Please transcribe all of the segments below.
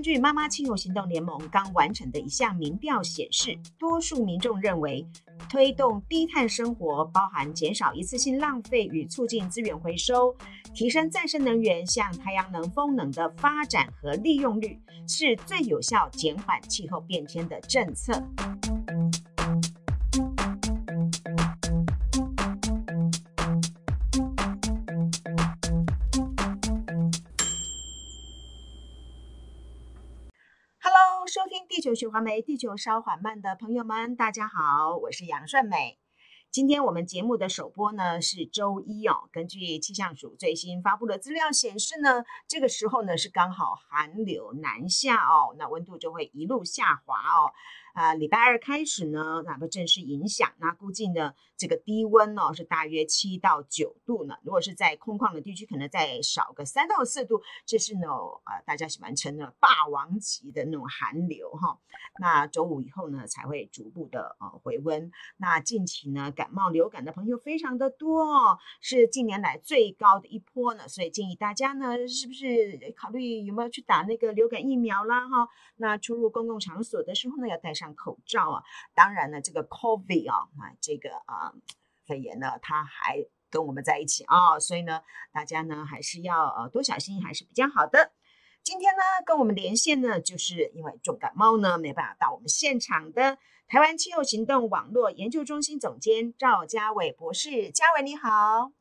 根据妈妈气候行动联盟刚完成的一项民调显示，多数民众认为推动低碳生活，包含减少一次性浪费与促进资源回收，提升再生能源，像太阳能、风能的发展和利用率，是最有效减缓气候变迁的政策。收听地球循环媒，地球稍缓慢的朋友们，大家好，我是杨顺美。今天我们节目的首播呢是周一哦。根据气象署最新发布的资料显示呢，这个时候呢是刚好寒流南下哦，那温度就会一路下滑哦。啊，礼拜二开始呢，那么正式影响，那估计呢，这个低温呢、是大约七到九度呢。如果是在空旷的地区，可能再少个三到四度。这是呢，呃，大家喜欢称的霸王级的那种寒流哈。那周五以后呢，才会逐步的呃回温。那近期呢，感冒流感的朋友非常的多哦，是近年来最高的一波呢。所以建议大家呢，是不是考虑有没有去打那个流感疫苗啦哈？那出入公共场所的时候呢，要带上口罩啊，当然呢，这个 COVID 啊，啊，这个啊肺炎呢，它还跟我们在一起啊，所以呢，大家呢还是要呃多小心，还是比较好的。今天呢，跟我们连线呢，就是因为重感冒呢，没办法到我们现场的台湾气候行动网络研究中心总监赵家伟博士，家伟你好。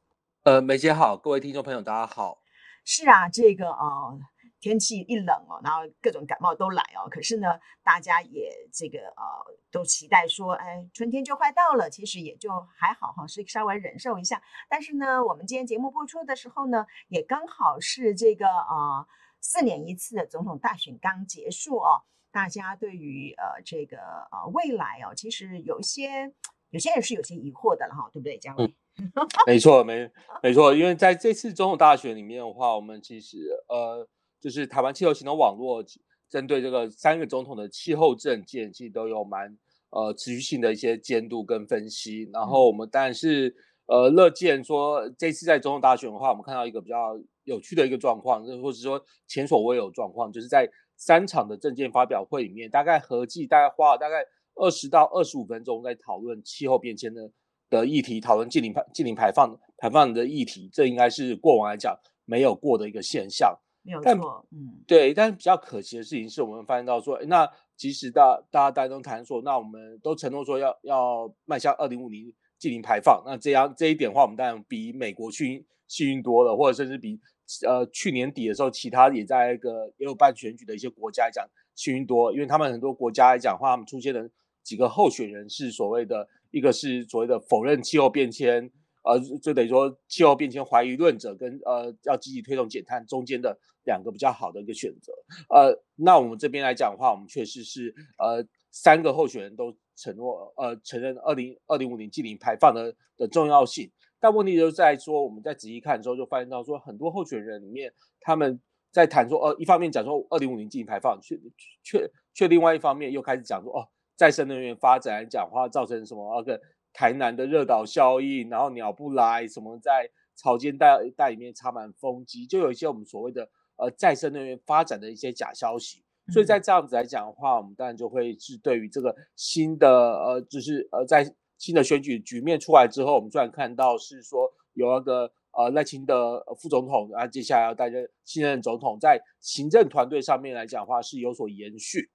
呃，梅姐好，各位听众朋友大家好。是啊，这个呃。天气一冷哦，然后各种感冒都来哦。可是呢，大家也这个呃，都期待说，哎，春天就快到了。其实也就还好哈，是稍微忍受一下。但是呢，我们今天节目播出的时候呢，也刚好是这个呃四年一次的总统大选刚结束哦。大家对于呃这个呃未来哦，其实有一些有些人是有些疑惑的了哈，对不对，家玮？嗯，没错，没没错，因为在这次总统大选里面的话，我们其实呃。就是台湾气候行动网络针对这个三个总统的气候证见，其实都有蛮呃持续性的一些监督跟分析。然后我们当然是呃乐见说，这次在总统大选的话，我们看到一个比较有趣的一个状况，或者是说前所未有状况，就是在三场的证见发表会里面，大概合计大概花了大概二十到二十五分钟在讨论气候变迁的的议题，讨论近零排净零排放排放的议题，这应该是过往来讲没有过的一个现象。没有错，但嗯，对，但是比较可惜的事情是我们发现到说，那即使大大家大家都谈说，那我们都承诺说要要迈向二零五零净零排放，那这样这一点的话，我们当然比美国去幸运多了，或者甚至比呃去年底的时候，其他也在一个也有办选举的一些国家来讲幸运多，因为他们很多国家来讲的话，他们出现了几个候选人是所谓的一个是所谓的否认气候变迁。呃，就等于说气候变迁怀疑论者跟呃要积极推动减碳中间的两个比较好的一个选择。呃，那我们这边来讲的话，我们确实是呃三个候选人都承诺呃承认二零二零五零净零排放的的重要性。但问题就在说，我们在仔细看的时候就发现到说，很多候选人里面他们在谈说，呃，一方面讲说二零五零净零排放，却却却另外一方面又开始讲说，哦，再生能源发展讲话，造成什么那个。台南的热岛效应，然后鸟不来，什么在草间带带里面插满风机，就有一些我们所谓的呃再生能源发展的一些假消息。所以在这样子来讲的话，我们当然就会是对于这个新的呃，就是呃在新的选举局面出来之后，我们突然看到是说有那个呃赖清德副总统，啊接下来要担任新任总统，在行政团队上面来讲的话是有所延续。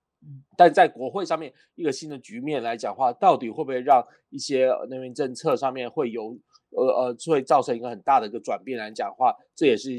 但在国会上面一个新的局面来讲的话，到底会不会让一些能源政策上面会有呃呃会造成一个很大的一个转变来讲话，这也是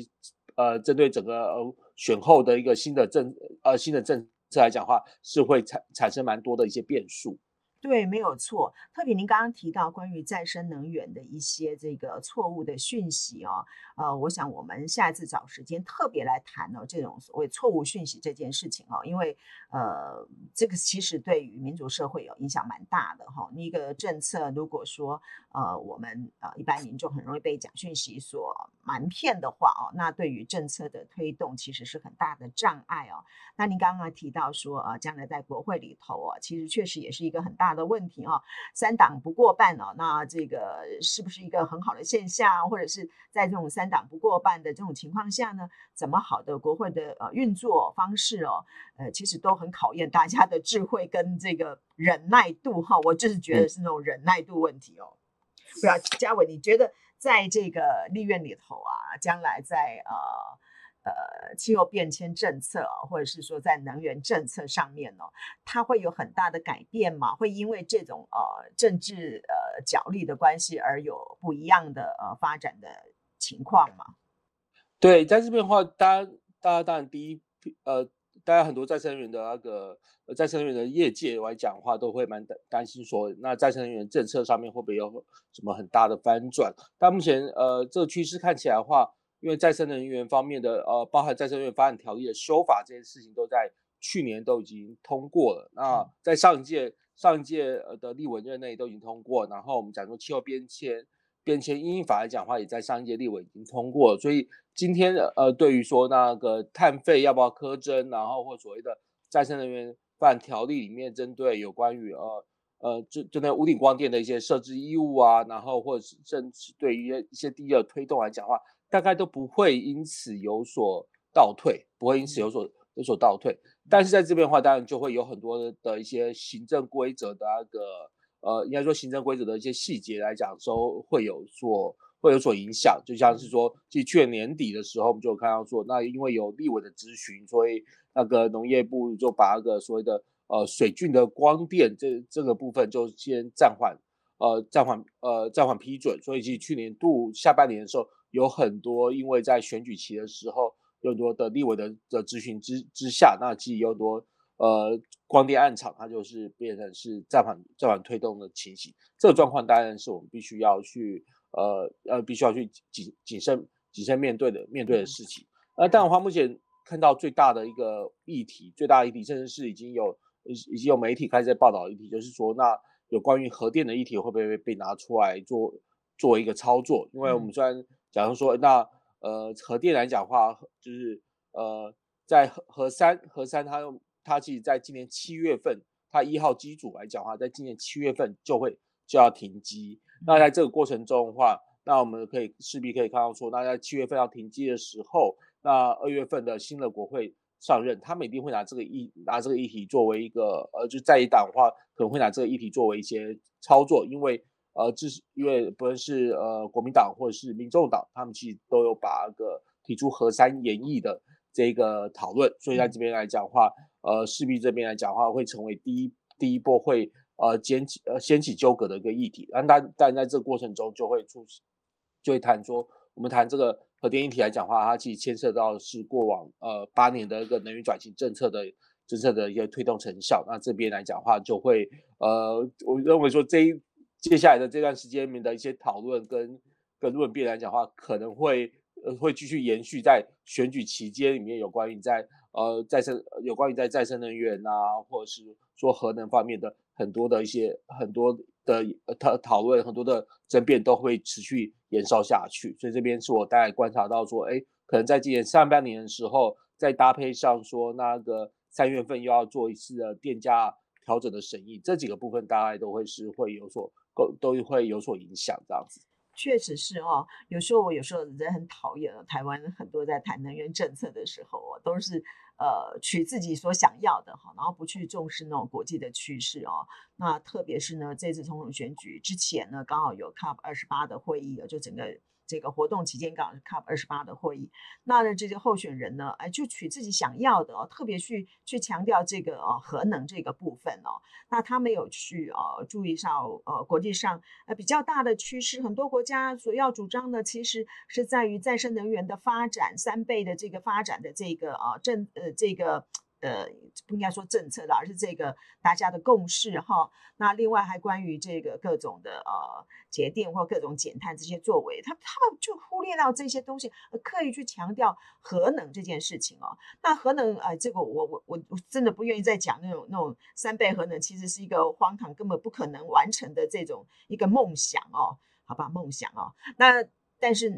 呃针对整个呃选后的一个新的政呃新的政策来讲的话，是会产产生蛮多的一些变数。对，没有错。特别您刚刚提到关于再生能源的一些这个错误的讯息哦，呃，我想我们下一次找时间特别来谈哦，这种所谓错误讯息这件事情哦，因为呃，这个其实对于民主社会有影响蛮大的哈、哦。一个政策如果说呃我们呃一般民众很容易被假讯息所瞒骗的话哦，那对于政策的推动其实是很大的障碍哦。那您刚刚提到说呃，将来在国会里头哦，其实确实也是一个很大的。问题哈，三党不过半哦，那这个是不是一个很好的现象？或者是在这种三三党不过半的这种情况下呢，怎么好的国会的呃运作方式哦，呃，其实都很考验大家的智慧跟这个忍耐度哈。我就是觉得是那种忍耐度问题哦。不要，嘉伟，你觉得在这个立院里头啊，将来在呃。呃，气候变迁政策，或者是说在能源政策上面呢，它会有很大的改变吗？会因为这种呃政治呃角力的关系而有不一样的呃发展的情况嘛？对，在这边的话，当然，大家当然第一呃，大家很多再生能源的那个再生能源的业界来讲的话，都会蛮担担心说，那再生能源政策上面会不会有什么很大的翻转？但目前呃，这个趋势看起来的话。因为再生能源方面的呃，包含再生能源发展条例的修法这件事情，都在去年都已经通过了。那在上一届上一届的立委任内都已经通过，然后我们讲说气候变迁变迁因应法来讲的话，也在上一届立委已经通过了。所以今天呃，对于说那个碳费要不要苛征，然后或所谓的再生能源发展条例里面针对有关于呃呃针针对屋顶光电的一些设置义务啊，然后或者是甚至对于一些地热推动来讲的话。大概都不会因此有所倒退，不会因此有所有所倒退。但是在这边的话，当然就会有很多的一些行政规则的那个，呃，应该说行政规则的一些细节来讲，都会有所会有所影响。就像是说，其实去年年底的时候，我们就有看到说，那因为有立委的咨询，所以那个农业部就把那个所谓的呃水郡的光电这这个部分就先暂缓，呃暂缓呃暂缓批准。所以其实去年度下半年的时候。有很多，因为在选举期的时候，有很多的立委的的咨询之之下，那其实有很多呃光电暗场，它就是变成是暂缓暂缓推动的情形。这个状况当然是我们必须要去呃呃必须要去谨谨慎谨慎面对的面对的事情。呃，但的话，目前看到最大的一个议题，最大的议题，甚至是已经有已经有媒体开始在报道的议题，就是说，那有关于核电的议题会不会被拿出来做作为一个操作？因为我们虽然假如说，那呃，核电来讲的话，就是呃，在核核三核三，它用它其实在今年七月份，它一号机组来讲的话，在今年七月份就会就要停机。那在这个过程中的话，那我们可以势必可以看到说，那在七月份要停机的时候，那二月份的新的国会上任，他们一定会拿这个议拿这个议题作为一个呃，就在一党的话，可能会拿这个议题作为一些操作，因为。呃，这是因为不论是呃国民党或者是民众党，他们其实都有把那个提出核三延役的这个讨论，所以在这边来讲的话，呃，势必这边来讲的话，会成为第一第一波会呃掀起呃掀起纠葛的一个议题。但但但在这个过程中，就会出就会谈说，我们谈这个核电议题来讲的话，它其实牵涉到是过往呃八年的一个能源转型政策的政策的一些推动成效。那这边来讲话，就会呃，我认为说这一。接下来的这段时间里面的一些讨论跟跟论辩来讲话，可能会呃会继续延续在选举期间里面有关于在呃再生有关于在再生能源啊，或者是说核能方面的很多的一些很多的讨讨论，很多的争辩都会持续延烧下去。所以这边是我大概观察到说，哎，可能在今年上半年的时候，再搭配上说那个三月份又要做一次的电价调整的审议，这几个部分大概都会是会有所。都都会有所影响，这样子。确实是哦，有时候我有时候人很讨厌台湾很多在谈能源政策的时候哦，都是呃取自己所想要的哈，然后不去重视那种国际的趋势哦。那特别是呢，这次总统选举之前呢，刚好有 COP 二十八的会议，就整个。这个活动期间刚好是 COP 二十八的会议，那呢这些候选人呢，哎，就取自己想要的哦，特别去去强调这个哦核能这个部分哦，那他没有去呃注意到呃国际上呃比较大的趋势，很多国家所要主张的其实是在于再生能源的发展三倍的这个发展的这个啊政呃这个。呃不应该说政策的，而是这个大家的共识哈。那另外还关于这个各种的呃节电或各种减碳这些作为，他他们就忽略到这些东西，刻意去强调核能这件事情哦。那核能、呃，这个我我我我真的不愿意再讲那种那种三倍核能，其实是一个荒唐，根本不可能完成的这种一个梦想哦。好吧，梦想哦。那但是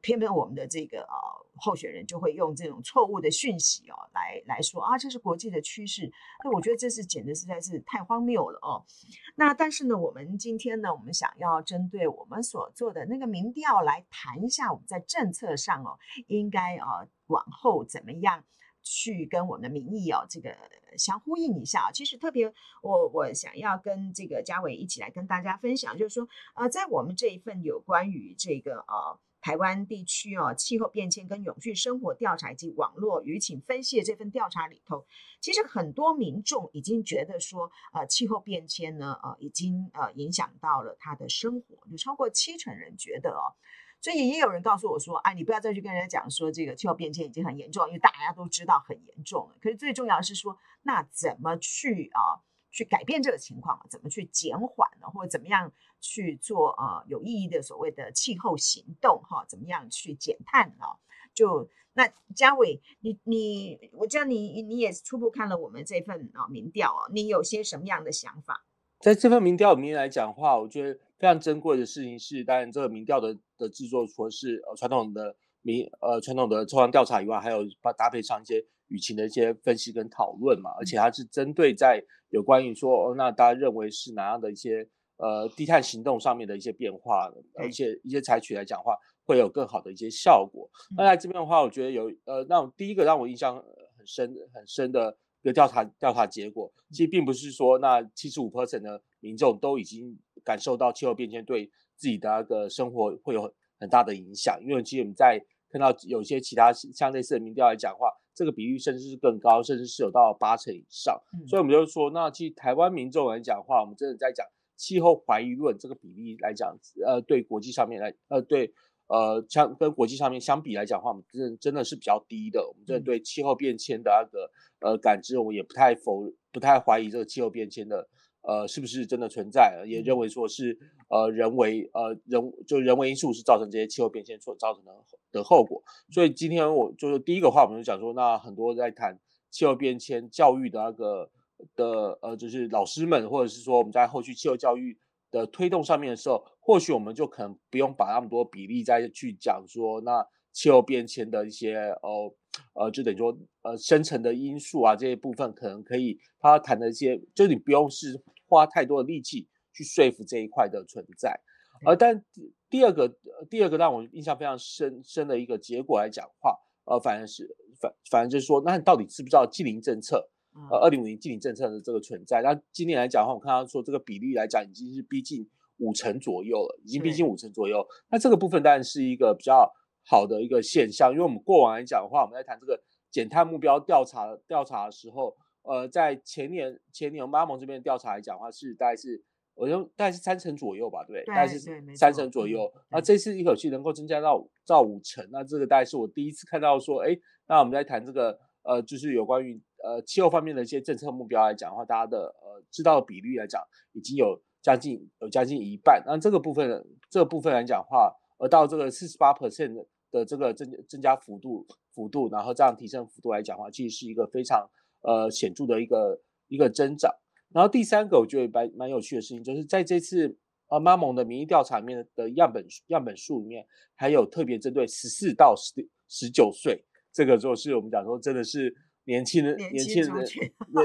偏偏我们的这个呃候选人就会用这种错误的讯息哦，来来说啊，这是国际的趋势。那我觉得这是简直实在是太荒谬了哦。那但是呢，我们今天呢，我们想要针对我们所做的那个民调来谈一下，我们在政策上哦，应该啊往后怎么样去跟我们的民意哦这个相呼应一下。其实特别我我想要跟这个家伟一起来跟大家分享，就是说呃，在我们这一份有关于这个呃。台湾地区哦，气候变迁跟永续生活调查以及网络舆情分析的这份调查里头，其实很多民众已经觉得说，呃，气候变迁呢，呃，已经呃影响到了他的生活，有超过七成人觉得哦，所以也有人告诉我说，哎，你不要再去跟人家讲说这个气候变迁已经很严重，因为大家都知道很严重了。可是最重要的是说，那怎么去啊？去改变这个情况，怎么去减缓呢？或者怎么样去做呃有意义的所谓的气候行动哈？怎么样去减碳啊？就那嘉伟，你你我知道你你也初步看了我们这份啊民调啊，你有些什么样的想法？在这份民调里面来讲话，我觉得非常珍贵的事情是，当然这个民调的的制作，除了是呃传统的民呃传统的抽样调查以外，还有把搭配上一些。舆情的一些分析跟讨论嘛，而且它是针对在有关于说，哦，那大家认为是哪样的一些呃低碳行动上面的一些变化，而且一些采取来讲的话，会有更好的一些效果。那在这边的话，我觉得有呃，那第一个让我印象很深很深的一个调查调查结果，其实并不是说那七十五 percent 的民众都已经感受到气候变迁对自己的那个生活会有很大的影响，因为其实我们在看到有些其他像类似的民调来讲的话。这个比率甚至是更高，甚至是有到八成以上。嗯、所以，我们就说，那其实台湾民众来讲的话，我们真的在讲气候怀疑论这个比例来讲，呃，对国际上面来，呃，对，呃，相跟国际上面相比来讲的话，我们真真的是比较低的。我们真的对气候变迁的那个呃感知，我们也不太否，不太怀疑这个气候变迁的。呃，是不是真的存在？也认为说是呃人为呃人就人为因素是造成这些气候变迁所造成的的后果。所以今天我就是第一个话，我们就讲说，那很多在谈气候变迁教育的那个的呃，就是老师们，或者是说我们在后续气候教育的推动上面的时候，或许我们就可能不用把那么多比例再去讲说，那气候变迁的一些呃呃，就等于说呃深层的因素啊这些部分，可能可以他谈的一些，就是你不用是。花太多的力气去说服这一块的存在，而但第二个第二个让我印象非常深深的一个结果来讲话，呃，反而是反反正就是说，那你到底知不知道净零政策？呃，二零五零净零政策的这个存在？那今年来讲的话，我看到说这个比例来讲已经是逼近五成左右了，已经逼近五成左右。那这个部分当然是一个比较好的一个现象，因为我们过往来讲的话，我们在谈这个减碳目标调查调查的时候。呃，在前年前年我们妈盟这边调查来讲的话，是大概是我用大概是三成左右吧，对对？大概是三成左右。那这次一口气能够增加到到五成，那这个大概是我第一次看到说，哎，那我们在谈这个呃，就是有关于呃气候方面的一些政策目标来讲的话，大家的呃知道的比率来讲，已经有将近有将近一半。那这个部分这个部分来讲的话，而到这个四十八 percent 的这个增增加幅度幅度，然后这样提升幅度来讲的话，其实是一个非常。呃，显著的一个一个增长。然后第三个，我觉得蛮蛮有趣的事情，就是在这次呃妈蒙的民意调查里面的样本样本数里面，还有特别针对十四到十十九岁，这个就是我们讲说真的是年轻人年轻人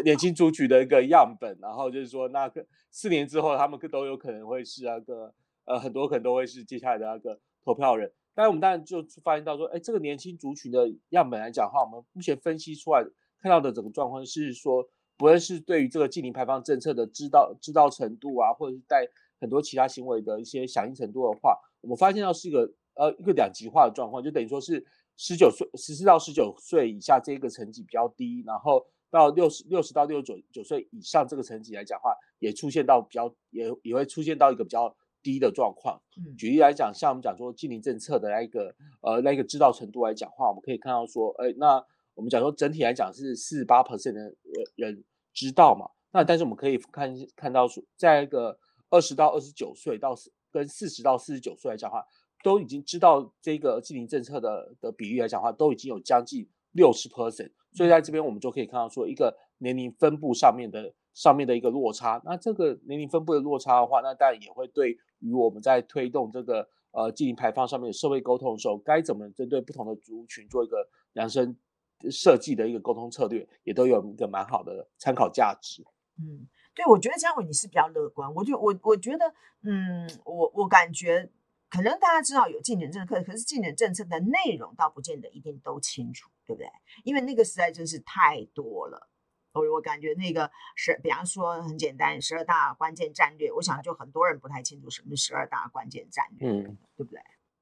年轻族群的一个样本。然后就是说，那个四年之后，他们都有可能会是那个呃很多可能都会是接下来的那个投票人。但是我们当然就发现到说，哎，这个年轻族群的样本来讲的话，我们目前分析出来。看到的整个状况是说，不论是对于这个近零排放政策的知道知道程度啊，或者是带很多其他行为的一些响应程度的话，我们发现到是一个呃一个两极化的状况，就等于说是十九岁十四到十九岁以下这个层级比较低，然后到六十六十到六十九九岁以上这个层级来讲的话，也出现到比较也也会出现到一个比较低的状况。嗯，举例来讲，像我们讲说净零政策的那一个呃那一个知道程度来讲的话，我们可以看到说，哎那。我们讲说整体来讲是四十八 percent 的人知道嘛，那但是我们可以看看到说，在一个二十到二十九岁到跟四十到四十九岁来讲的话，都已经知道这个净零政策的的比例来讲的话，都已经有将近六十 percent，所以在这边我们就可以看到说一个年龄分布上面的上面的一个落差。那这个年龄分布的落差的话，那当然也会对与我们在推动这个呃净零排放上面的社会沟通的时候，该怎么针对不同的族群做一个量身设计的一个沟通策略，也都有一个蛮好的参考价值。嗯，对，我觉得嘉伟你是比较乐观，我就我我觉得，嗯，我我感觉。可能大家知道有净零政策，可是净零政策的内容倒不见得一定都清楚，对不对？因为那个实在真是太多了。我我感觉那个是，比方说很简单，十二大关键战略，我想就很多人不太清楚什么是十二大关键战略，嗯，对不对？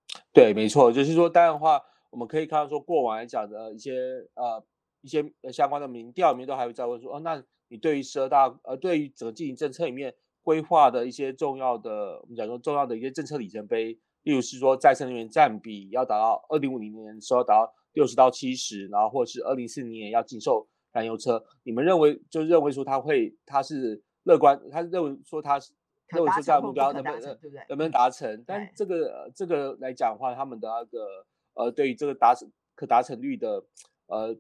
对，没错，就是说，当然的话，我们可以看到说，过往来讲的一些呃一些相关的民调里面都还会在问说，哦，那你对于十二大呃对于整个经营政策里面。规划的一些重要的，我们讲说重要的一些政策里程碑，例如是说再生能源占比要达到二零五零年的时候达到六十到七十，然后或者是二零四零年要禁售燃油车。你们认为就认为说他会他是乐观，他认为说他是认为说这样目标能不能能不能达成？但这个这个来讲的话，他们的那个呃对于这个达成可达成率的呃。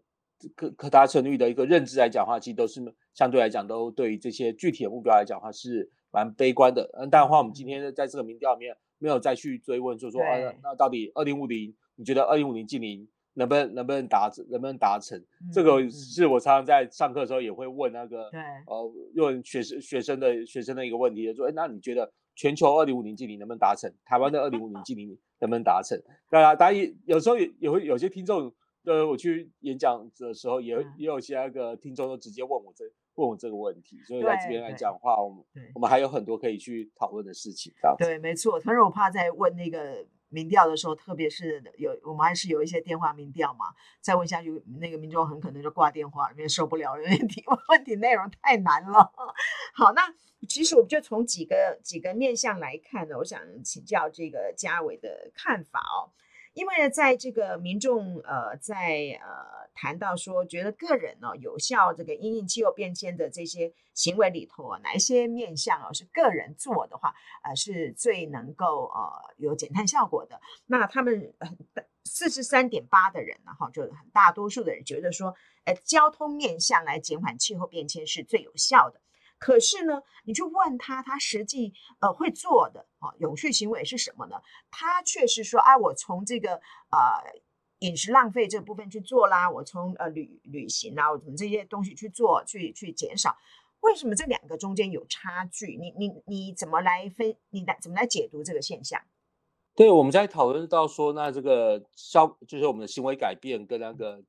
可可达成率的一个认知来讲的话，其实都是相对来讲都对于这些具体的目标来讲的话是蛮悲观的。嗯，当然的话，我们今天在这个民调里面没有再去追问，就说啊，那到底二零五零，你觉得二零五零近零能不能能不能达能不能达成？嗯、这个是我常常在上课的时候也会问那个对呃问学生学生的学生的一个问题，就说哎，那你觉得全球二零五零净零能不能达成？台湾的二零五零净零 能不能达成？当然，当然也有时候也也会有些听众。呃，我去演讲的时候，也也有些那个听众都直接问我这问我这个问题，所以在这边来讲的话，我们我们还有很多可以去讨论的事情。对，没错。可是我怕再问那个民调的时候，特别是有我们还是有一些电话民调嘛，再问下去，那个民众很可能就挂电话，因为受不了，问题 问题内容太难了。好，那其实我们就从几个几个面向来看呢，我想请教这个嘉伟的看法哦。因为呢，在这个民众呃，在呃谈到说，觉得个人呢、哦、有效这个因应气候变迁的这些行为里头啊，哪一些面向哦是个人做的话，呃是最能够呃有减碳效果的。那他们四十三点八的人呢，哈，就很大多数的人觉得说，呃，交通面向来减缓气候变迁是最有效的。可是呢，你去问他，他实际呃会做的啊永续行为是什么呢？他却是说啊，我从这个呃饮食浪费这部分去做啦，我从呃旅旅行啊，我从这些东西去做，去去减少。为什么这两个中间有差距？你你你怎么来分？你来怎么来解读这个现象？对，我们在讨论到说，那这个消就是我们的行为改变跟那个。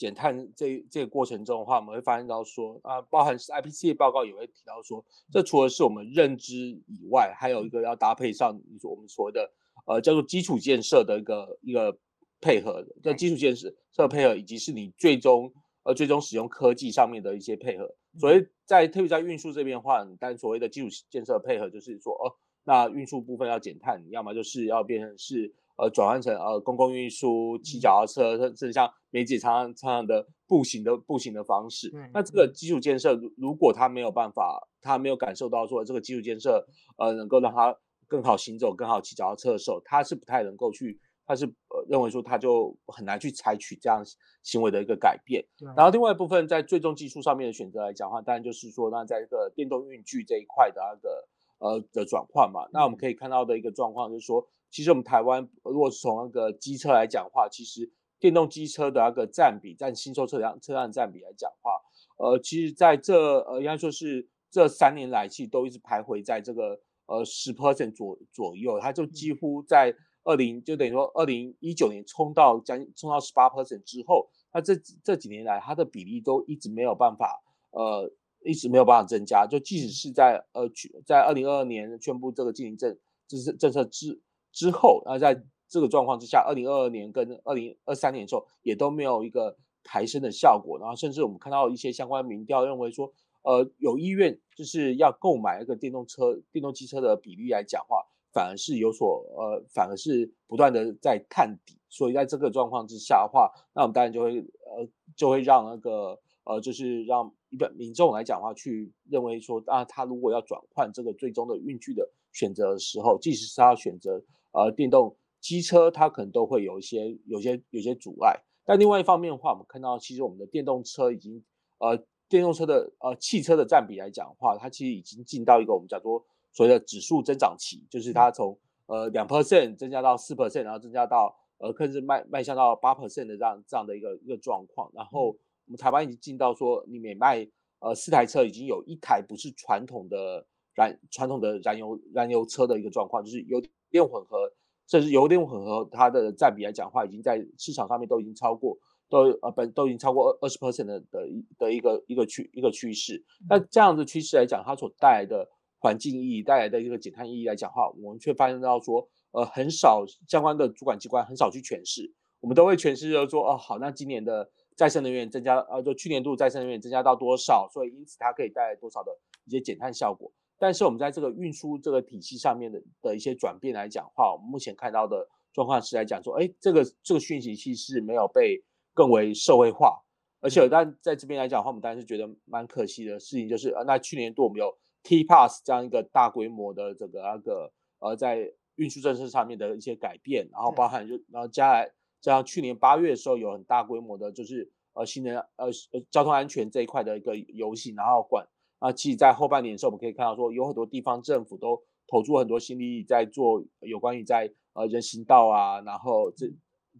减碳这这个过程中的话，我们会发现到说啊，包含是 IPCC 报告也会提到说，这除了是我们认知以外，还有一个要搭配上你说我们所谓的呃叫做基础建设的一个一个配合的，这基础建设这个配合以及是你最终呃最终使用科技上面的一些配合。所以在特别在运输这边的话，但所谓的基础建设配合就是说哦，那运输部分要减碳，你要么就是要变成是。呃，转换成呃公共运输、骑脚踏车，甚至像梅姐常常常常的步行的步行的方式。嗯、那这个基础建设，如果他没有办法，他没有感受到说这个基础建设呃能够让他更好行走、更好骑脚踏车的时候，他是不太能够去，他是呃认为说他就很难去采取这样行为的一个改变。然后另外一部分在最终技术上面的选择来讲的话，当然就是说，那在一个电动运具这一块的那个呃的转换嘛，那我们可以看到的一个状况就是说。其实我们台湾，如果是从那个机车来讲的话，其实电动机车的那个占比，占新售车辆车辆占比来讲的话，呃，其实在这呃应该说是这三年来，其实都一直徘徊在这个呃十 percent 左左右，它就几乎在二零就等于说二零一九年冲到将近冲到十八 percent 之后，那这这几年来它的比例都一直没有办法呃一直没有办法增加，就即使是在呃去在二零二二年宣布这个净零政政政策之。之后，那在这个状况之下，二零二二年跟二零二三年的时候，也都没有一个抬升的效果。然后，甚至我们看到一些相关民调认为说，呃，有意愿就是要购买一个电动车、电动机车的比例来讲话，反而是有所呃，反而是不断的在探底。所以，在这个状况之下的话，那我们当然就会呃，就会让那个呃，就是让一般民众来讲话，去认为说啊，他如果要转换这个最终的运具的选择的时候，即使是他要选择。呃，电动机车它可能都会有一些、有些、有些阻碍。但另外一方面的话，我们看到其实我们的电动车已经，呃，电动车的呃汽车的占比来讲的话，它其实已经进到一个我们叫做所谓的指数增长期，就是它从呃两 percent 增加到四 percent，然后增加到呃甚至迈迈向到八 percent 的这样这样的一个一个状况。然后我们台湾已经进到说，你每卖呃四台车，已经有一台不是传统的燃传统的燃油燃油车的一个状况，就是油电混合，甚至油电混合它的占比来讲的话，已经在市场上面都已经超过。都呃本都已经超过二二十 percent 的的一的一个一个趋一个趋势，那这样的趋势来讲，它所带来的环境意义带来的一个减碳意义来讲的话，我们却发现到说，呃，很少相关的主管机关很少去诠释，我们都会诠释就是说，哦，好，那今年的再生能源增加，呃，就去年度再生能源增加到多少，所以因此它可以带来多少的一些减碳效果。但是我们在这个运输这个体系上面的的一些转变来讲的话，我们目前看到的状况是来讲说，哎，这个这个讯息其实是没有被。更为社会化，而且但在这边来讲的话，我们当然是觉得蛮可惜的事情，就是呃，那去年度我们有 TPASS 这样一个大规模的这个那个呃，在运输政策上面的一些改变，然后包含就然后加来加上去年八月的时候有很大规模的，就是呃新能呃呃交通安全这一块的一个游行，然后管啊，其实在后半年的时候，我们可以看到说有很多地方政府都投注很多心力在做有关于在呃人行道啊，然后这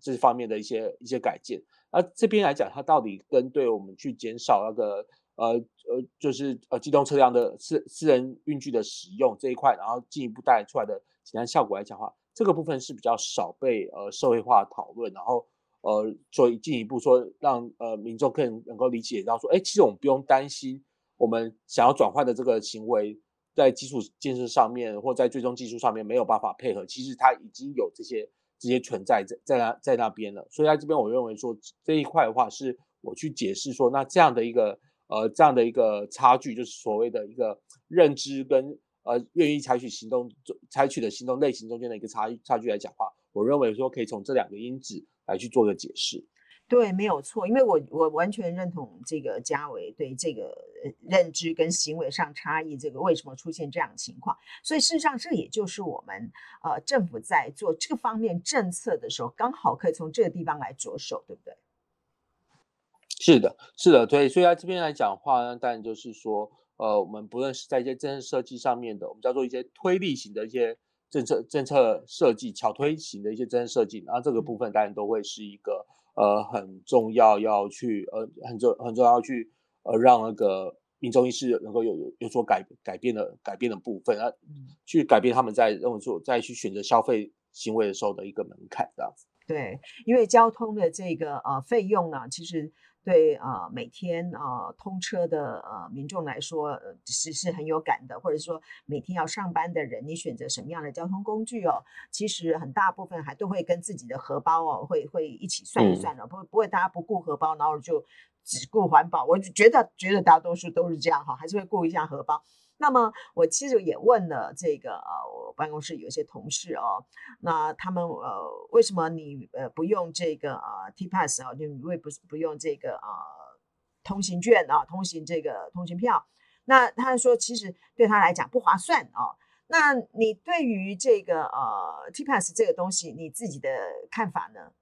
这方面的一些一些改建。那这边来讲，它到底跟对我们去减少那个呃呃，就是呃机动车辆的私私人运具的使用这一块，然后进一步带来出来的减碳效果来讲的话，这个部分是比较少被呃社会化讨论，然后呃，所以进一步说让呃民众更能够理解到说，哎，其实我们不用担心，我们想要转换的这个行为在基础建设上面或在最终技术上面没有办法配合，其实它已经有这些。这些存在在在那在那边了，所以在这边我认为说这一块的话，是我去解释说，那这样的一个呃这样的一个差距，就是所谓的一个认知跟呃愿意采取行动采取的行动类型中间的一个差差距来讲话，我认为说可以从这两个因子来去做个解释。对，没有错，因为我我完全认同这个嘉伟对这个认知跟行为上差异，这个为什么出现这样的情况？所以事实上，这也就是我们呃政府在做这个方面政策的时候，刚好可以从这个地方来着手，对不对？是的，是的，对。所以在这边来讲话呢，当然就是说，呃，我们不论是在一些政策设计上面的，我们叫做一些推力型的一些政策政策设计，巧推型的一些政策设计，然后这个部分当然都会是一个。呃，很重要要去呃，很重很重要要去呃，让那个民众意识能够有有有所改改变的改变的部分啊，去改变他们在认为说再去选择消费行为的时候的一个门槛这样子。对，因为交通的这个呃费用呢，其实。对啊、呃，每天啊、呃、通车的呃民众来说，呃、是是很有感的，或者说每天要上班的人，你选择什么样的交通工具哦？其实很大部分还都会跟自己的荷包哦，会会一起算一算的，不、嗯、不会大家不顾荷包，然后就只顾环保。我就觉得觉得大多数都是这样哈，还是会顾一下荷包。那么我其实也问了这个呃，我办公室有些同事哦，那他们呃为什么你呃不用这个呃 TPASS 啊，就你为不不用这个呃通行券啊，通行这个通行票？那他说其实对他来讲不划算哦。那你对于这个呃 TPASS 这个东西，你自己的看法呢？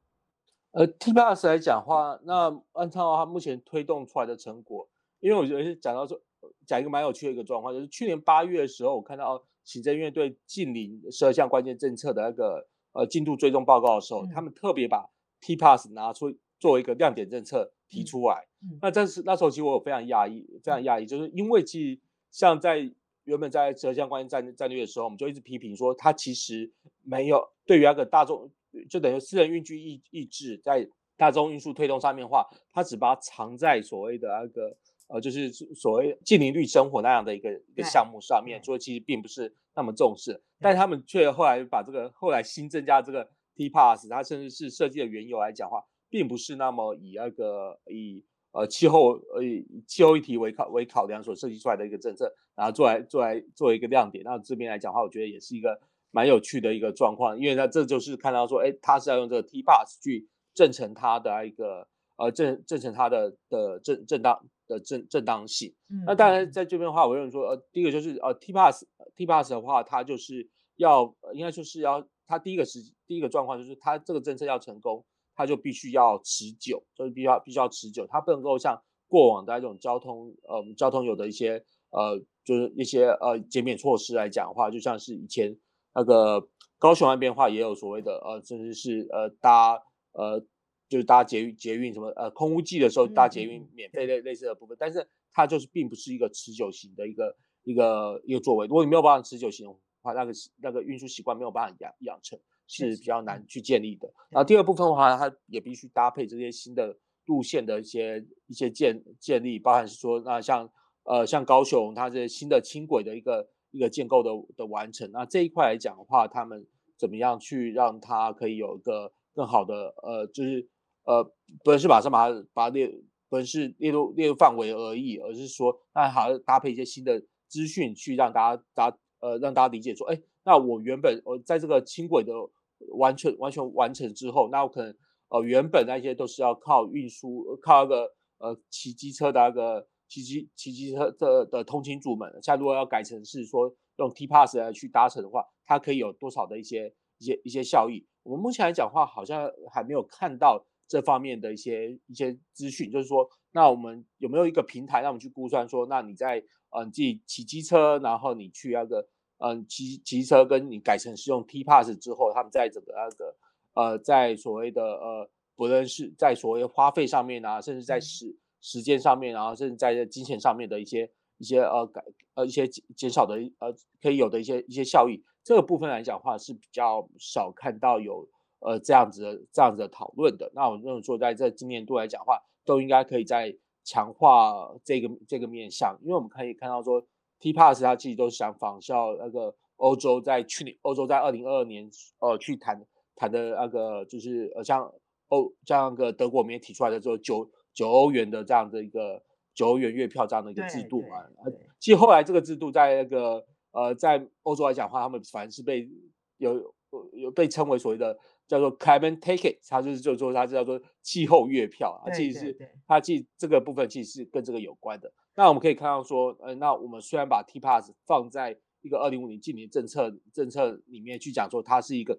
呃，TPASS 来讲的话，那按照他目前推动出来的成果，因为我觉得是讲到说。讲一个蛮有趣的一个状况，就是去年八月的时候，我看到行政院对近邻十二项关键政策的那个呃进度追踪报告的时候，嗯、他们特别把 TPASS 拿出作为一个亮点政策提出来。嗯嗯、那这是那时候其实我有非常讶异，非常讶异，就是因为其实像在原本在十二项关键战战略的时候，我们就一直批评说，它其实没有对于那个大众，就等于私人运具意意志在大众运输推动上面的话，它只把它藏在所谓的那个。呃，就是所谓近邻绿生活那样的一个一个项目上面，所以其实并不是那么重视，但他们却后来把这个后来新增加这个 TPASS，它甚至是设计的缘由来讲话，并不是那么以那个以呃气候呃以气候议题为考为考量所设计出来的一个政策，然后做来做来做一个亮点。那这边来讲的话，我觉得也是一个蛮有趣的一个状况，因为它这就是看到说，哎，他是要用这个 TPASS 去证成他的一个呃证证成他的的正正当。的正正当性，嗯、那当然在这边的话，我认为说，呃，第一个就是呃，TPASS TPASS 的话，它就是要，应该就是要，它第一个是第一个状况就是，它这个政策要成功，它就必须要持久，就是必须要必须要持久，它不能够像过往的这种交通，呃，交通有的一些，呃，就是一些呃减免措施来讲的话，就像是以前那个高雄那边的话也有所谓的呃，甚至是呃搭呃就是搭捷运捷运什么呃空污季的时候搭捷运免费类类似的部分，但是它就是并不是一个持久型的一个一个一个作为。如果你没有办法持久型的话，那个那个运输习惯没有办法养养成，是比较难去建立的。然后第二部分的话，它也必须搭配这些新的路线的一些一些建建立，包含是说那像呃像高雄它这些新的轻轨的一个。一个建构的的完成，那这一块来讲的话，他们怎么样去让它可以有一个更好的呃，就是呃，不是马上把它把它列，不是列入列入范围而已，而是说，那好搭配一些新的资讯，去让大家大家呃让大家理解说，哎，那我原本我在这个轻轨的完全完全完成之后，那我可能呃原本那些都是要靠运输，靠那个呃骑机车的那个。骑机骑机车的的通勤族们，现在如果要改成是说用 T-Pass 来去搭乘的话，它可以有多少的一些一些一些效益？我们目前来讲的话，好像还没有看到这方面的一些一些资讯。就是说，那我们有没有一个平台让我们去估算说，那你在嗯自己骑机车，然后你去那个嗯骑骑车，跟你改成是用 T-Pass 之后，他们在整个那个呃在所谓的呃不论是在所谓花费上面啊，甚至在使。嗯时间上面，然后甚至在金钱上面的一些一些呃改呃一些减少的呃可以有的一些一些效益，这个部分来讲的话是比较少看到有呃这样子的这样子的讨论的。那我认为说，在这今年度来讲的话，都应该可以在强化这个这个面向，因为我们可以看到说，T-Pass 它其实都想仿效那个欧洲在去年欧洲在二零二二年呃去谈谈的那个就是呃像欧像那个德国里面提出来的这个九。九欧元的这样的一个九欧元月票这样的一个制度嘛，其实后来这个制度在那个呃在欧洲来讲的话，他们反而是被有有被称为所谓的叫做 climate ticket，它就是就是说它是叫做气候月票啊，其实是它其实这个部分其实是跟这个有关的。那我们可以看到说，呃，那我们虽然把 T-Pass 放在一个二零五零近年政策政策里面去讲说它是一个。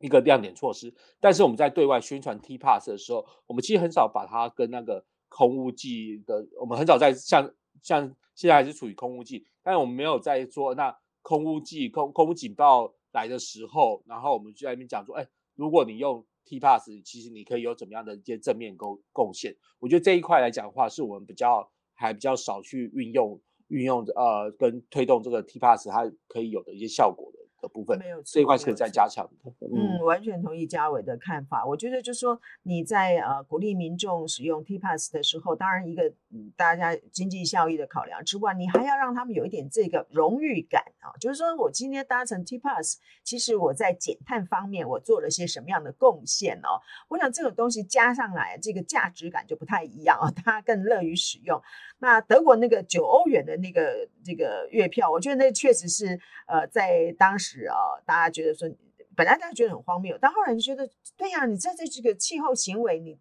一个亮点措施，但是我们在对外宣传 T-Pass 的时候，我们其实很少把它跟那个空污季的，我们很少在像像现在还是处于空污季，但是我们没有在说那空污季空空污警报来的时候，然后我们就在那边讲说，哎，如果你用 T-Pass，其实你可以有怎么样的一些正面贡贡献。我觉得这一块来讲的话，是我们比较还比较少去运用运用呃跟推动这个 T-Pass 它可以有的一些效果的。的部分没有这一块是可以再加强的。嗯，嗯，完全同意嘉伟的看法。我觉得就是说你在呃鼓励民众使用 T-Pass 的时候，当然一个大家经济效益的考量之外，你还要让他们有一点这个荣誉感啊，就是说我今天搭乘 T-Pass，其实我在减碳方面我做了些什么样的贡献哦。我想这种东西加上来，这个价值感就不太一样啊，大家更乐于使用。那德国那个九欧元的那个这个月票，我觉得那确实是呃在当时啊，大家觉得说，本来大家觉得很荒谬，但后来就觉得，对呀，你在这这个气候行为你。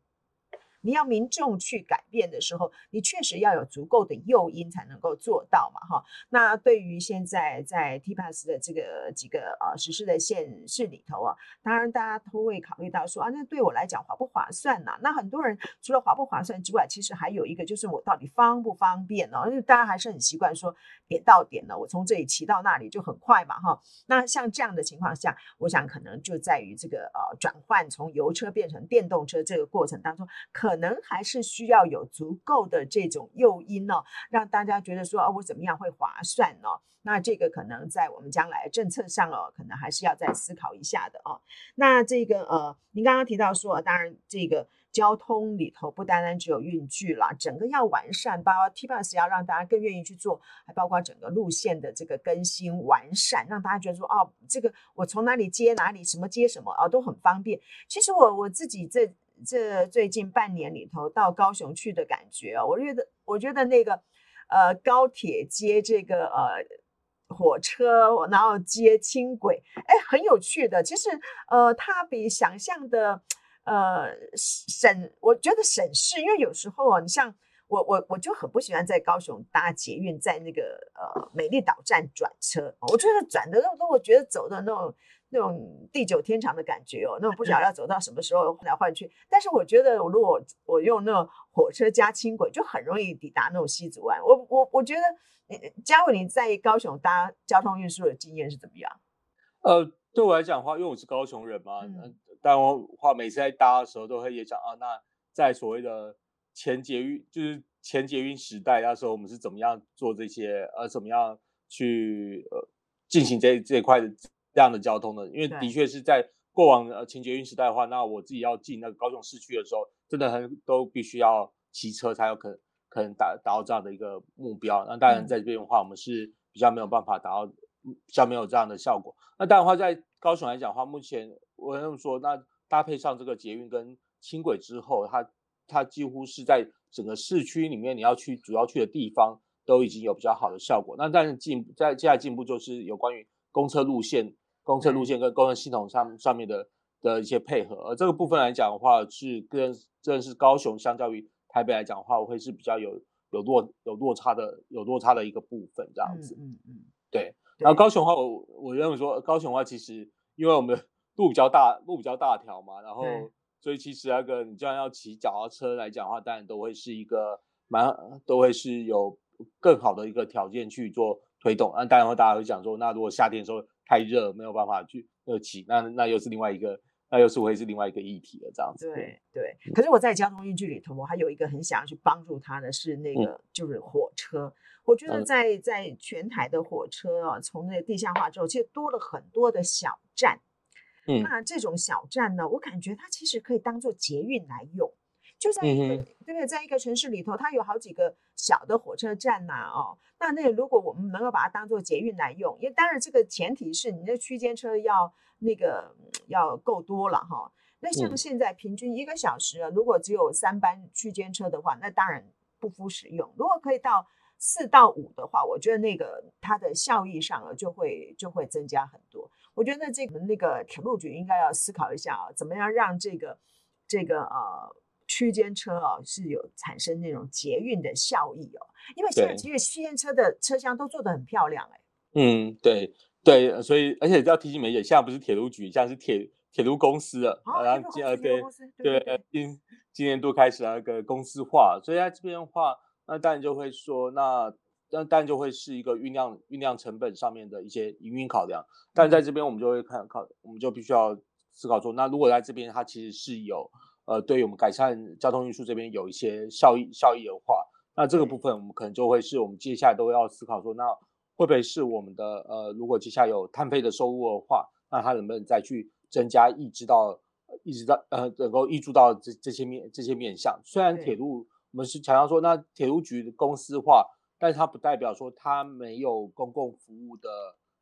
你要民众去改变的时候，你确实要有足够的诱因才能够做到嘛，哈。那对于现在在 T-Pass 的这个几个呃实施的县市里头啊，当然大家都会考虑到说啊，那对我来讲划不划算呢？那很多人除了划不划算之外，其实还有一个就是我到底方不方便呢？因为大家还是很习惯说点到点了，我从这里骑到那里就很快嘛，哈。那像这样的情况下，我想可能就在于这个呃转换从油车变成电动车这个过程当中可。可能还是需要有足够的这种诱因、哦，让大家觉得说啊，我怎么样会划算呢、哦？那这个可能在我们将来政策上哦，可能还是要再思考一下的哦。那这个呃，您刚刚提到说，当然这个交通里头不单单只有运具啦，整个要完善，包括 T-Pass 要让大家更愿意去做，还包括整个路线的这个更新完善，让大家觉得说哦，这个我从哪里接哪里，什么接什么啊，都很方便。其实我我自己这。这最近半年里头到高雄去的感觉啊，我觉得我觉得那个呃高铁接这个呃火车，然后接轻轨，哎，很有趣的。其实呃，它比想象的呃省，我觉得省事，因为有时候啊，你像我我我就很不喜欢在高雄搭捷运，在那个呃美丽岛站转车，我觉得转的那都我觉得走的那种。那种地久天长的感觉哦，那种不晓得要走到什么时候换来换去。但是我觉得，如果我用那种火车加轻轨，就很容易抵达那种西子湾。我我我觉得，嘉伟你在高雄搭交通运输的经验是怎么样？呃，对我来讲的话，因为我是高雄人嘛，嗯，但我话每次在搭的时候都会也讲啊，那在所谓的前捷运，就是前捷运时代，那时候我们是怎么样做这些，呃，怎么样去呃进行这这一块的这样的交通的？因为的确是在过往呃前捷运时代的话，那我自己要进那个高雄市区的时候，真的很都必须要骑车才有可能可能达达到这样的一个目标。那当然在这边的话，我们是比较没有办法达到。比较没有这样的效果。那当然的话，在高雄来讲的话，目前我跟你说，那搭配上这个捷运跟轻轨之后，它它几乎是在整个市区里面，你要去主要去的地方都已经有比较好的效果。那但是进在接下来进步就是有关于公车路线、公车路线跟公车系统上上面的的一些配合。而这个部分来讲的话，是跟这是高雄相较于台北来讲的话，我会是比较有有落有落差的有落差的一个部分这样子。嗯嗯，嗯，对。然后高雄的话，我我认为说高雄的话，其实因为我们路比较大，路比较大条嘛，然后所以其实那个你就算要骑脚踏车来讲的话，当然都会是一个蛮都会是有更好的一个条件去做推动。那当然会大家会讲说，那如果夏天的时候太热，没有办法去呃骑，那那又是另外一个，那又是会是另外一个议题了，这样子。对对。可是我在交通运具里头，我还有一个很想要去帮助他的是那个、嗯、就是火车。我觉得在在全台的火车啊，从那个地下化之后，其实多了很多的小站。嗯，那这种小站呢，我感觉它其实可以当做捷运来用。就在一个、嗯、对不对？在一个城市里头，它有好几个小的火车站呐、啊，哦，那那如果我们能够把它当做捷运来用，因为当然这个前提是你的区间车要那个要够多了哈。那像现在平均一个小时啊，如果只有三班区间车的话，那当然不敷使用。如果可以到四到五的话，我觉得那个它的效益上啊，就会就会增加很多。我觉得这个那个铁路局应该要思考一下啊，怎么样让这个这个呃区间车啊是有产生那种捷运的效益哦。因为现在其实区间车的车厢都做得很漂亮哎。嗯，对对，所以而且要提醒梅姐，现在不是铁路局，现在是铁铁路公司了。哦，然后呃对对，今今年度开始那个公司化，所以在这边的话。那当然就会说，那那当然就会是一个运量运量成本上面的一些营运考量。但在这边我们就会看考，我们就必须要思考说，那如果在这边它其实是有呃，对于我们改善交通运输这边有一些效益效益的话，那这个部分我们可能就会是我们接下来都要思考说，那会不会是我们的呃，如果接下来有碳费的收入的话，那它能不能再去增加抑制到一直到呃能够抑注到这这些面这些面向，虽然铁路。我们是强调说，那铁路局的公司化，但是它不代表说它没有公共服务的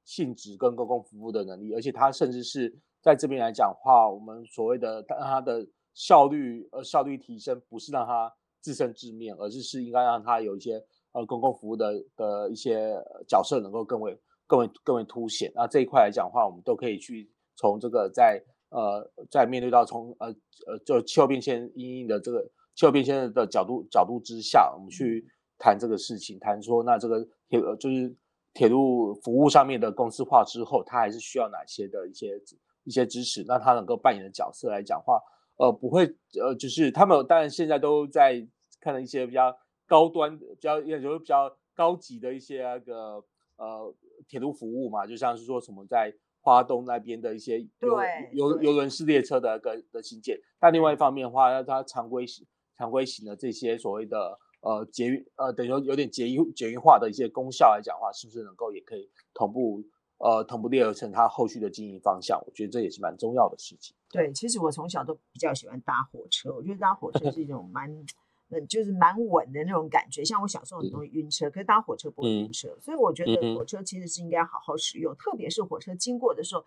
性质跟公共服务的能力，而且它甚至是在这边来讲的话，我们所谓的让它的效率呃效率提升，不是让它自生自灭，而是是应该让它有一些呃公共服务的的一些角色能够更为更为更为凸显。那这一块来讲的话，我们都可以去从这个在呃在面对到从呃呃就气候变迁阴影的这个。气候变迁的角度角度之下，我们去谈这个事情，谈说那这个铁就是铁路服务上面的公司化之后，它还是需要哪些的一些一些支持？那它能够扮演的角色来讲话，呃，不会呃，就是他们当然现在都在看了一些比较高端、比较也就是比较高级的一些那个呃铁路服务嘛，就像是说什么在。花东那边的一些游游游轮式列车的个的兴建，但另外一方面的话，它常规型常规型的这些所谓的呃捷运呃等于说有点捷运捷运化的一些功效来讲的话，是不是能够也可以同步呃同步列合成它后续的经营方向？我觉得这也是蛮重要的事情。对，其实我从小都比较喜欢搭火车，我觉得搭火车 是一种蛮。嗯，就是蛮稳的那种感觉，像我小时候很容易晕车，可是搭火车不会晕车，所以我觉得火车其实是应该好好使用，特别是火车经过的时候，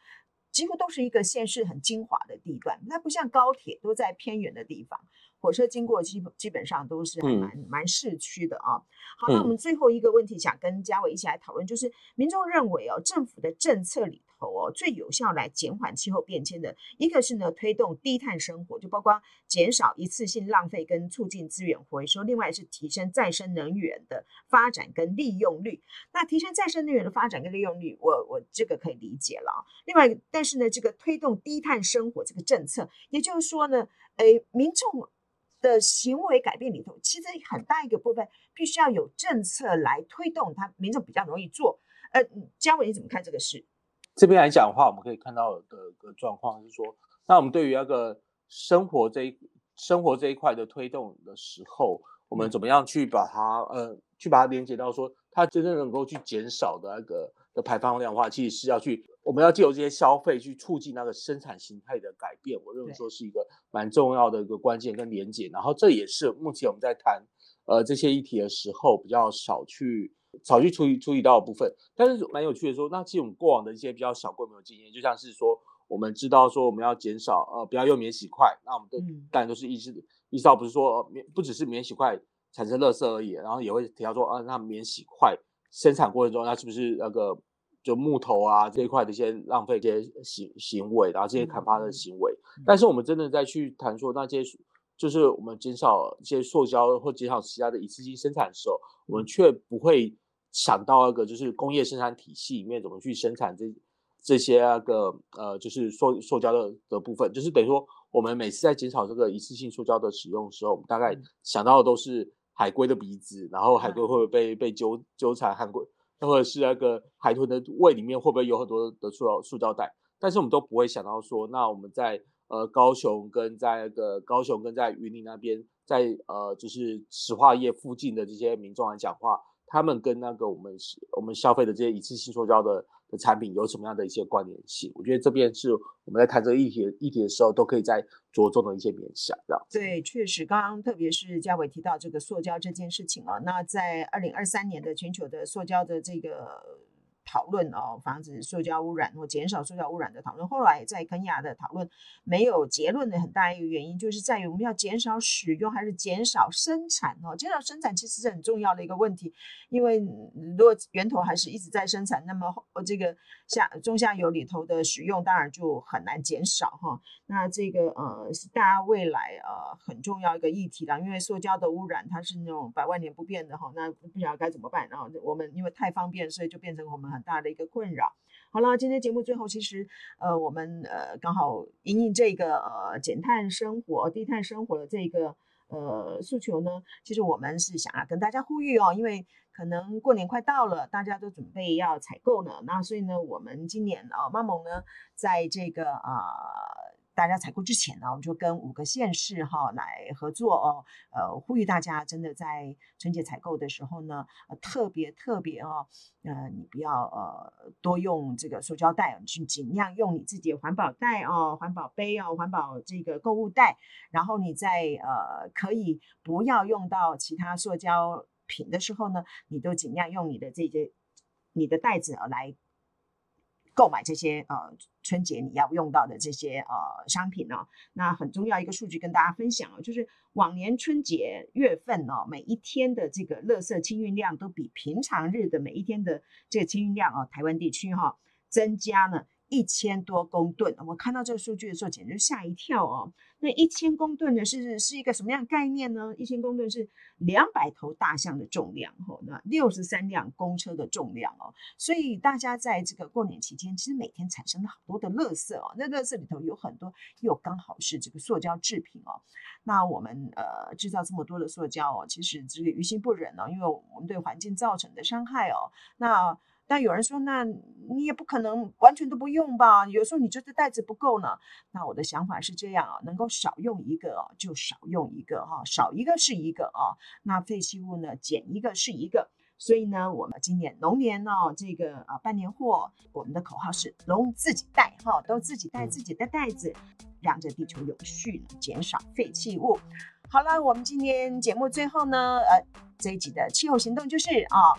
几乎都是一个县市很精华的地段，它不像高铁都在偏远的地方。火车经过基本基本上都是还蛮、嗯、蛮市区的啊。好，那我们最后一个问题想跟嘉伟一起来讨论，就是民众认为哦，政府的政策里头哦，最有效来减缓气候变迁的一个是呢，推动低碳生活，就包括减少一次性浪费跟促进资源回收，另外是提升再生能源的发展跟利用率。那提升再生能源的发展跟利用率，我我这个可以理解了。另外，但是呢，这个推动低碳生活这个政策，也就是说呢，诶，民众。的行为改变里头，其实很大一个部分必须要有政策来推动它，民众比较容易做。呃，嘉伟你怎么看这个事？这边来讲的话，我们可以看到的个状况是说，那我们对于那个生活这一生活这一块的推动的时候，我们怎么样去把它呃去把它连接到说，它真正能够去减少的那个的排放量的话，其实是要去我们要借由这些消费去促进那个生产形态的改变。我认为说是一个蛮重要的一个关键跟连接。然后这也是目前我们在谈呃这些议题的时候比较少去。少去处理处理到的部分，但是蛮有趣的说，那其实我们过往的一些比较小规模的经验，就像是说，我们知道说我们要减少呃不要用免洗筷，那我们的当然都是意识意识到不是说免不只是免洗筷产生垃圾而已，然后也会提到说啊，那免洗筷生产过程中，那是不是那个就木头啊这一块的一些浪费这些行行为，然后这些砍伐的行为，但是我们真的在去谈说那些。就是我们减少一些塑胶或减少其他的一次性生产的时候，我们却不会想到那个就是工业生产体系里面怎么去生产这这些那个呃就是塑塑胶的的部分，就是等于说我们每次在减少这个一次性塑胶的使用的时候，我们大概想到的都是海龟的鼻子，然后海龟会不会被被纠纠缠，海龟或者是那个海豚的胃里面会不会有很多的塑料塑胶袋，但是我们都不会想到说，那我们在呃，高雄跟在那个高雄跟在云林那边，在呃就是石化业附近的这些民众来讲话，他们跟那个我们我们消费的这些一次性塑胶的的产品有什么样的一些关联性？我觉得这边是我们在谈这个议题议题的时候，都可以在着重的一些面向，这样。对，确实，刚刚特别是嘉伟提到这个塑胶这件事情啊，那在二零二三年的全球的塑胶的这个。讨论哦，防止塑胶污染或减少塑胶污染的讨论，后来在肯亚的讨论没有结论的很大一个原因，就是在于我们要减少使用还是减少生产哦？减少生产其实是很重要的一个问题，因为如果源头还是一直在生产，那么这个下中下游里头的使用当然就很难减少哈。那这个呃是大家未来呃很重要一个议题啦，因为塑胶的污染它是那种百万年不变的哈，那不晓得该怎么办。然后我们因为太方便，所以就变成我们很。大的一个困扰。好了，今天节目最后，其实呃，我们呃刚好因应这个呃减碳生活、低碳生活的这个呃诉求呢，其实我们是想要跟大家呼吁哦，因为可能过年快到了，大家都准备要采购呢，那所以呢，我们今年呃，妈盟呢，在这个啊。呃大家采购之前呢，我们就跟五个县市哈来合作哦，呃，呼吁大家真的在春节采购的时候呢，呃、特别特别哦，呃，你不要呃多用这个塑胶袋，去尽量用你自己的环保袋哦，环保杯哦，环保这个购物袋，然后你在呃可以不要用到其他塑胶品的时候呢，你都尽量用你的这些你的袋子来。购买这些呃春节你要用到的这些呃商品呢、那很重要一个数据跟大家分享哦，就是往年春节月份哦，每一天的这个乐色清运量都比平常日的每一天的这个清运量哦，台湾地区哈、增加呢一千多公吨。我看到这个数据的时候，简直吓一跳哦。那一千公吨呢是是一个什么样的概念呢？一千公吨是两百头大象的重量哦，那六十三辆公车的重量哦。所以大家在这个过年期间，其实每天产生了好多的垃圾哦。那垃圾里头有很多又刚好是这个塑胶制品哦。那我们呃制造这么多的塑胶哦，其实这个于心不忍哦，因为我们对环境造成的伤害哦。那但有人说，那你也不可能完全都不用吧？有时候你觉得袋子不够呢。那我的想法是这样啊，能够少用一个就少用一个哈，少一个是一个啊。那废弃物呢，减一个是一个。所以呢，我们今年龙年呢，这个啊办年货，我们的口号是“龙自己带”哈，都自己带自己的袋子，让这地球有序呢，减少废弃物。好了，我们今天节目最后呢，呃，这一集的气候行动就是啊。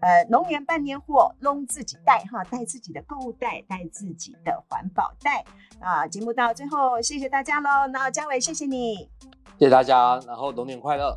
呃，龙年办年货，弄自己带哈，带自己的购物袋，带自己的环保袋啊！节目到最后，谢谢大家喽。那嘉伟，谢谢你，谢谢大家，然后龙年快乐。